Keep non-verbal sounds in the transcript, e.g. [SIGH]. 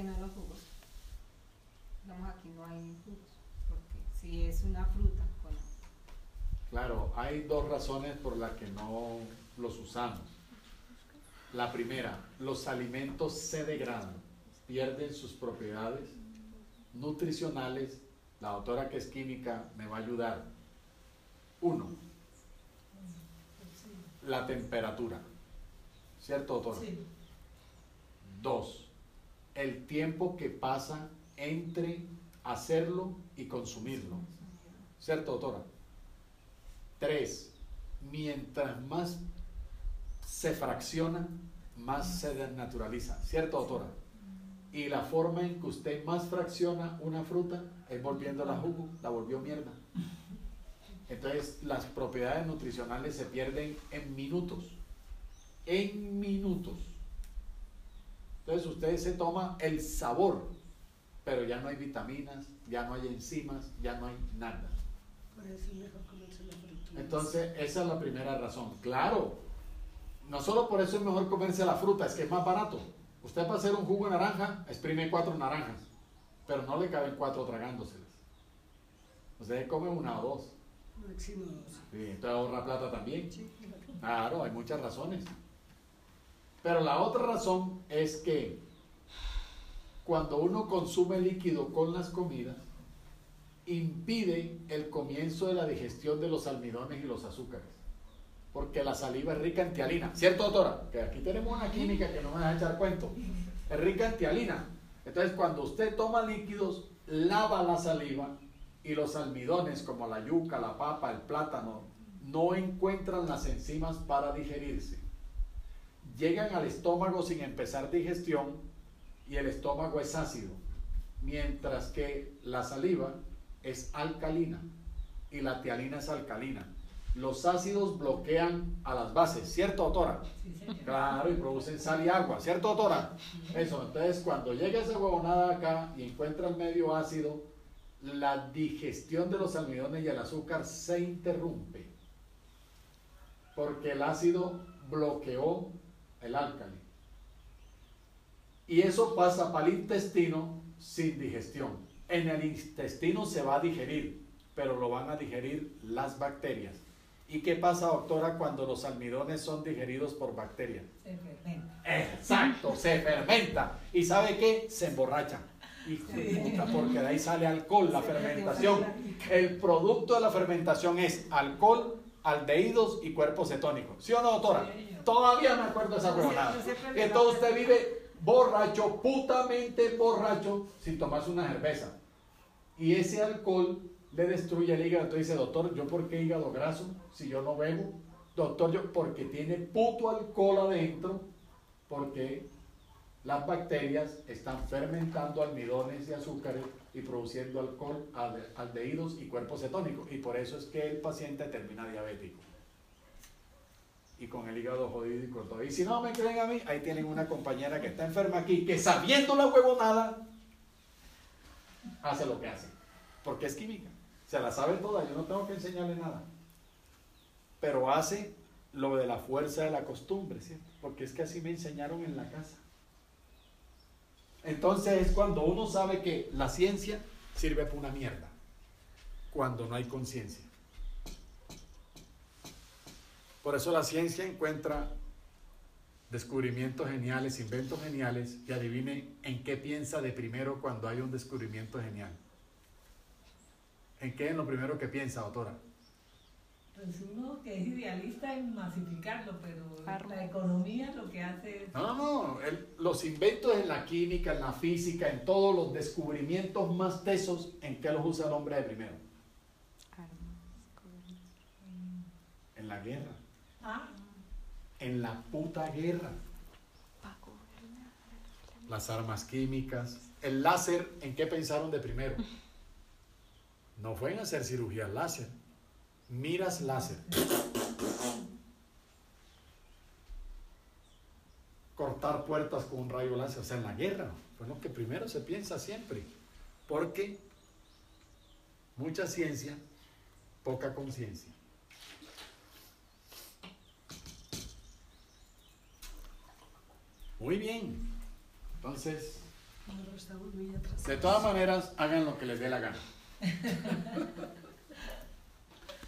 que no los jugos? Digamos, aquí no hay jugos, porque si es una fruta con... Claro, hay dos razones por las que no los usamos. La primera, los alimentos se degradan, pierden sus propiedades nutricionales. La doctora que es química me va a ayudar. Uno, la temperatura. ¿Cierto, doctora? Sí. Dos, el tiempo que pasa entre hacerlo y consumirlo. ¿Cierto, doctora? Tres, mientras más se fracciona, más se desnaturaliza. ¿Cierto, doctora? Y la forma en que usted más fracciona una fruta es volviéndola jugo, la volvió mierda. Entonces las propiedades nutricionales se pierden en minutos. En minutos. Entonces usted se toma el sabor, pero ya no hay vitaminas, ya no hay enzimas, ya no hay nada. Entonces esa es la primera razón. Claro, no solo por eso es mejor comerse la fruta, es que es más barato. Usted para hacer un jugo de naranja, exprime cuatro naranjas, pero no le caben cuatro tragándoselas. Usted come una o dos. Máximo dos. Sí, entonces ahorra plata también. Claro, hay muchas razones. Pero la otra razón es que cuando uno consume líquido con las comidas, impide el comienzo de la digestión de los almidones y los azúcares. Porque la saliva es rica en tialina. ¿Cierto, doctora? Que aquí tenemos una química que no me deja echar cuento. Es rica en tialina. Entonces, cuando usted toma líquidos, lava la saliva y los almidones como la yuca, la papa, el plátano, no encuentran las enzimas para digerirse. Llegan al estómago sin empezar digestión y el estómago es ácido, mientras que la saliva es alcalina y la tialina es alcalina. Los ácidos bloquean a las bases, ¿cierto, doctora? Claro, y producen sal y agua, ¿cierto, doctora? Eso, entonces cuando llega esa huevonada acá y encuentra el medio ácido, la digestión de los almidones y el azúcar se interrumpe. Porque el ácido bloqueó el álcali. Y eso pasa para el intestino sin digestión. En el intestino se va a digerir, pero lo van a digerir las bacterias. ¿Y qué pasa, doctora, cuando los almidones son digeridos por bacterias? Se fermenta. Exacto, se fermenta. ¿Y sabe qué? Se emborracha. Hijo de puta, porque de ahí sale alcohol, la fermentación. El producto de la fermentación es alcohol, aldehídos y cuerpo cetónico. ¿Sí o no, doctora? Todavía me acuerdo de esa huevonada. Entonces usted vive borracho, putamente borracho, sin tomarse una cerveza. Y ese alcohol le destruye el hígado. Entonces dice, doctor, ¿yo por qué hígado graso si yo no bebo? Doctor, yo porque tiene puto alcohol adentro, porque las bacterias están fermentando almidones y azúcares y produciendo alcohol, alde- aldehídos y cuerpo cetónico. Y por eso es que el paciente termina diabético. Y con el hígado jodido y con todo. Y si no me creen a mí, ahí tienen una compañera que está enferma aquí, que sabiendo la huevonada, hace lo que hace. Porque es química. Se la sabe toda, yo no tengo que enseñarle nada. Pero hace lo de la fuerza de la costumbre, ¿cierto? Porque es que así me enseñaron en la casa. Entonces es cuando uno sabe que la ciencia sirve para una mierda. Cuando no hay conciencia. Por eso la ciencia encuentra descubrimientos geniales, inventos geniales, y adivine en qué piensa de primero cuando hay un descubrimiento genial. ¿En qué es lo primero que piensa, doctora? Pues uno que es idealista en masificarlo, pero la economía lo que hace es... No, no, el- los inventos en la química, en la física, en todos los descubrimientos más tesos, ¿en qué los usa el hombre de primero? En la guerra. Ah, En la puta guerra. Las armas químicas. El láser, ¿en qué pensaron de primero? No fue en hacer cirugía láser. Miras láser. Cortar puertas con un rayo láser. O sea, en la guerra. Fue lo que primero se piensa siempre. Porque mucha ciencia, poca conciencia. Muy bien. Entonces, De todas maneras, hagan lo que les dé la gana. [LAUGHS]